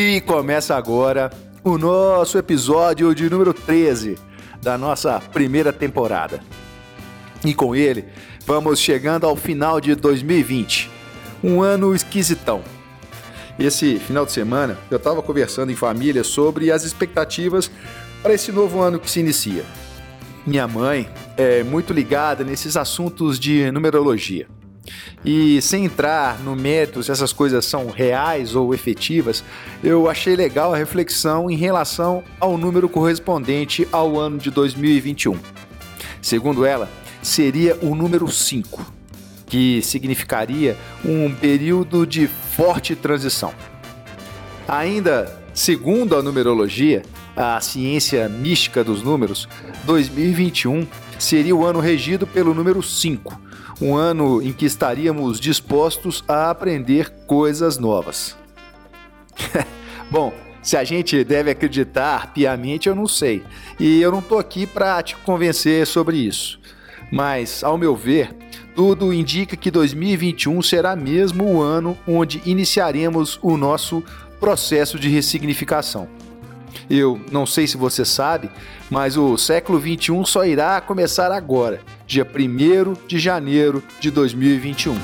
E começa agora o nosso episódio de número 13 da nossa primeira temporada. E com ele, vamos chegando ao final de 2020. Um ano esquisitão. Esse final de semana eu estava conversando em família sobre as expectativas para esse novo ano que se inicia. Minha mãe é muito ligada nesses assuntos de numerologia. E sem entrar no mérito se essas coisas são reais ou efetivas, eu achei legal a reflexão em relação ao número correspondente ao ano de 2021. Segundo ela, seria o número 5, que significaria um período de forte transição. Ainda segundo a numerologia, a ciência mística dos números, 2021 seria o ano regido pelo número 5 um ano em que estaríamos dispostos a aprender coisas novas. Bom, se a gente deve acreditar piamente, eu não sei. E eu não estou aqui para te convencer sobre isso. Mas, ao meu ver, tudo indica que 2021 será mesmo o ano onde iniciaremos o nosso processo de ressignificação. Eu não sei se você sabe, mas o século 21 só irá começar agora, dia 1 de janeiro de 2021.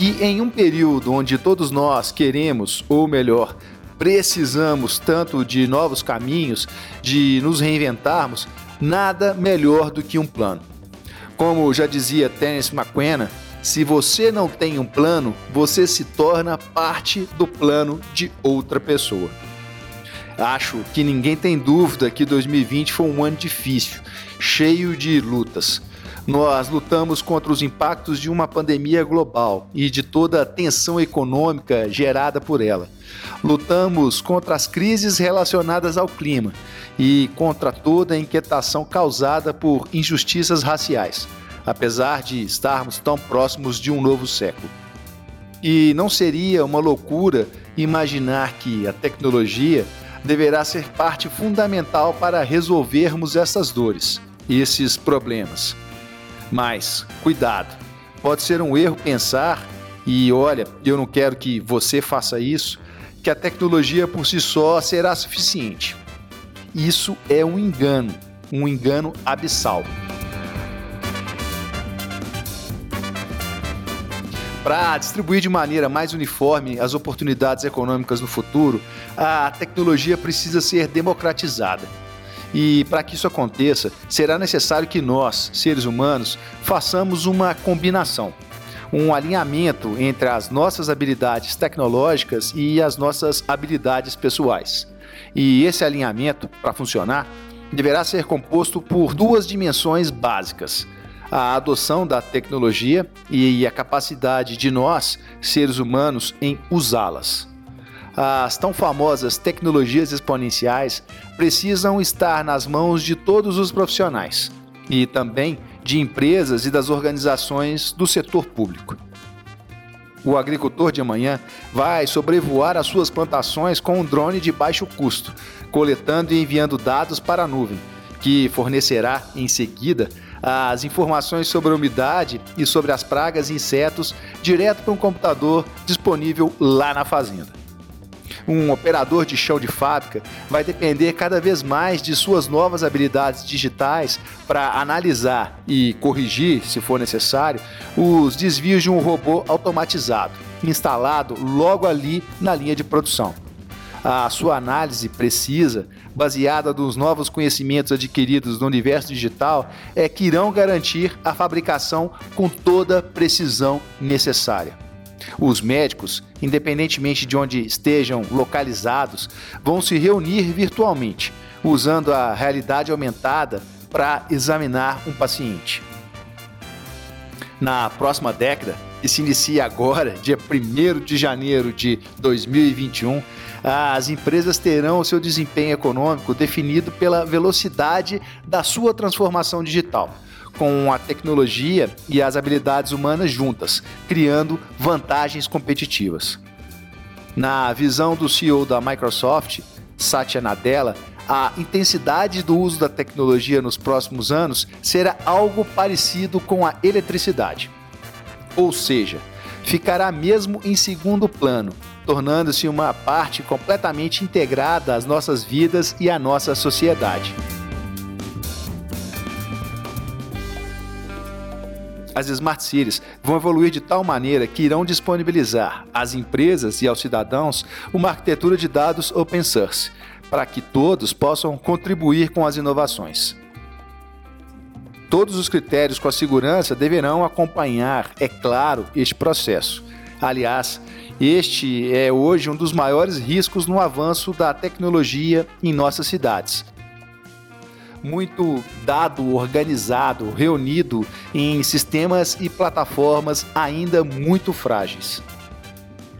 E em um período onde todos nós queremos, ou melhor, precisamos tanto de novos caminhos, de nos reinventarmos, nada melhor do que um plano. Como já dizia Terence McQuena, se você não tem um plano, você se torna parte do plano de outra pessoa. Acho que ninguém tem dúvida que 2020 foi um ano difícil, cheio de lutas. Nós lutamos contra os impactos de uma pandemia global e de toda a tensão econômica gerada por ela. Lutamos contra as crises relacionadas ao clima e contra toda a inquietação causada por injustiças raciais apesar de estarmos tão próximos de um novo século. E não seria uma loucura imaginar que a tecnologia deverá ser parte fundamental para resolvermos essas dores, esses problemas. Mas, cuidado, pode ser um erro pensar, e olha, eu não quero que você faça isso, que a tecnologia por si só será suficiente. Isso é um engano, um engano abissal. Para distribuir de maneira mais uniforme as oportunidades econômicas no futuro, a tecnologia precisa ser democratizada. E para que isso aconteça, será necessário que nós, seres humanos, façamos uma combinação, um alinhamento entre as nossas habilidades tecnológicas e as nossas habilidades pessoais. E esse alinhamento, para funcionar, deverá ser composto por duas dimensões básicas a adoção da tecnologia e a capacidade de nós, seres humanos, em usá-las. As tão famosas tecnologias exponenciais precisam estar nas mãos de todos os profissionais e também de empresas e das organizações do setor público. O agricultor de amanhã vai sobrevoar as suas plantações com um drone de baixo custo, coletando e enviando dados para a nuvem, que fornecerá em seguida as informações sobre a umidade e sobre as pragas e insetos direto para um computador disponível lá na fazenda. Um operador de chão de fábrica vai depender cada vez mais de suas novas habilidades digitais para analisar e corrigir, se for necessário, os desvios de um robô automatizado, instalado logo ali na linha de produção a sua análise precisa, baseada nos novos conhecimentos adquiridos no universo digital, é que irão garantir a fabricação com toda a precisão necessária. Os médicos, independentemente de onde estejam localizados, vão se reunir virtualmente, usando a realidade aumentada para examinar um paciente. Na próxima década, que se inicia agora, dia 1 de janeiro de 2021, as empresas terão o seu desempenho econômico definido pela velocidade da sua transformação digital, com a tecnologia e as habilidades humanas juntas, criando vantagens competitivas. Na visão do CEO da Microsoft, Satya Nadella, a intensidade do uso da tecnologia nos próximos anos será algo parecido com a eletricidade. Ou seja, ficará mesmo em segundo plano, tornando-se uma parte completamente integrada às nossas vidas e à nossa sociedade. As Smart Cities vão evoluir de tal maneira que irão disponibilizar às empresas e aos cidadãos uma arquitetura de dados open source, para que todos possam contribuir com as inovações. Todos os critérios com a segurança deverão acompanhar, é claro, este processo. Aliás, este é hoje um dos maiores riscos no avanço da tecnologia em nossas cidades. Muito dado organizado, reunido em sistemas e plataformas ainda muito frágeis.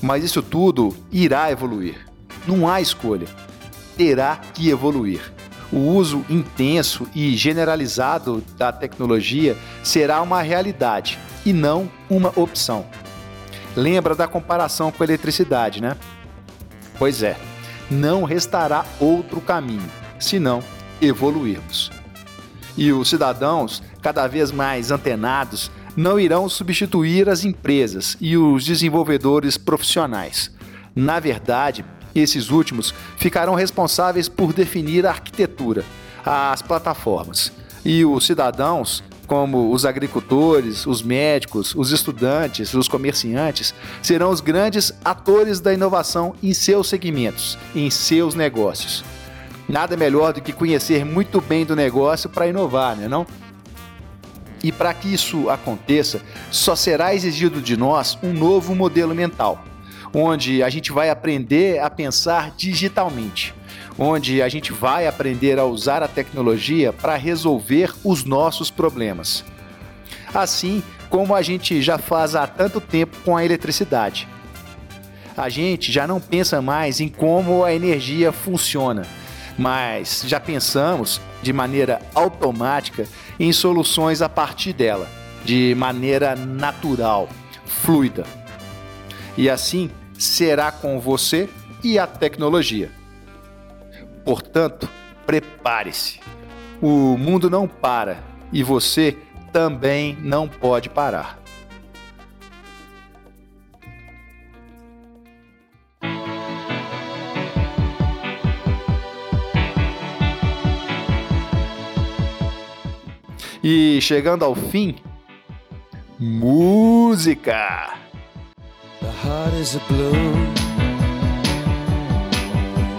Mas isso tudo irá evoluir. Não há escolha. Terá que evoluir o uso intenso e generalizado da tecnologia será uma realidade e não uma opção. Lembra da comparação com a eletricidade, né? Pois é, não restará outro caminho senão evoluirmos. E os cidadãos, cada vez mais antenados, não irão substituir as empresas e os desenvolvedores profissionais. Na verdade, esses últimos ficarão responsáveis por definir a arquitetura, as plataformas. E os cidadãos, como os agricultores, os médicos, os estudantes, os comerciantes, serão os grandes atores da inovação em seus segmentos, em seus negócios. Nada melhor do que conhecer muito bem do negócio para inovar, né, não? E para que isso aconteça, só será exigido de nós um novo modelo mental onde a gente vai aprender a pensar digitalmente, onde a gente vai aprender a usar a tecnologia para resolver os nossos problemas. Assim como a gente já faz há tanto tempo com a eletricidade. A gente já não pensa mais em como a energia funciona, mas já pensamos de maneira automática em soluções a partir dela, de maneira natural, fluida. E assim, será com você e a tecnologia. Portanto, prepare-se. O mundo não para e você também não pode parar. E chegando ao fim, música! The heart is a balloon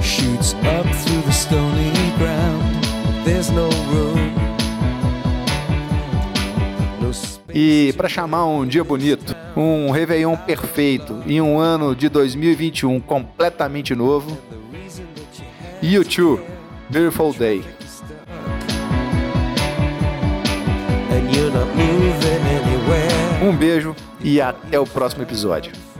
Shoots up through the stony ground. There's no room. E para chamar um dia bonito, um Réveillon perfeito e um ano de 2021 completamente novo, YouTube, Beautiful Day. Um beijo e até o próximo episódio.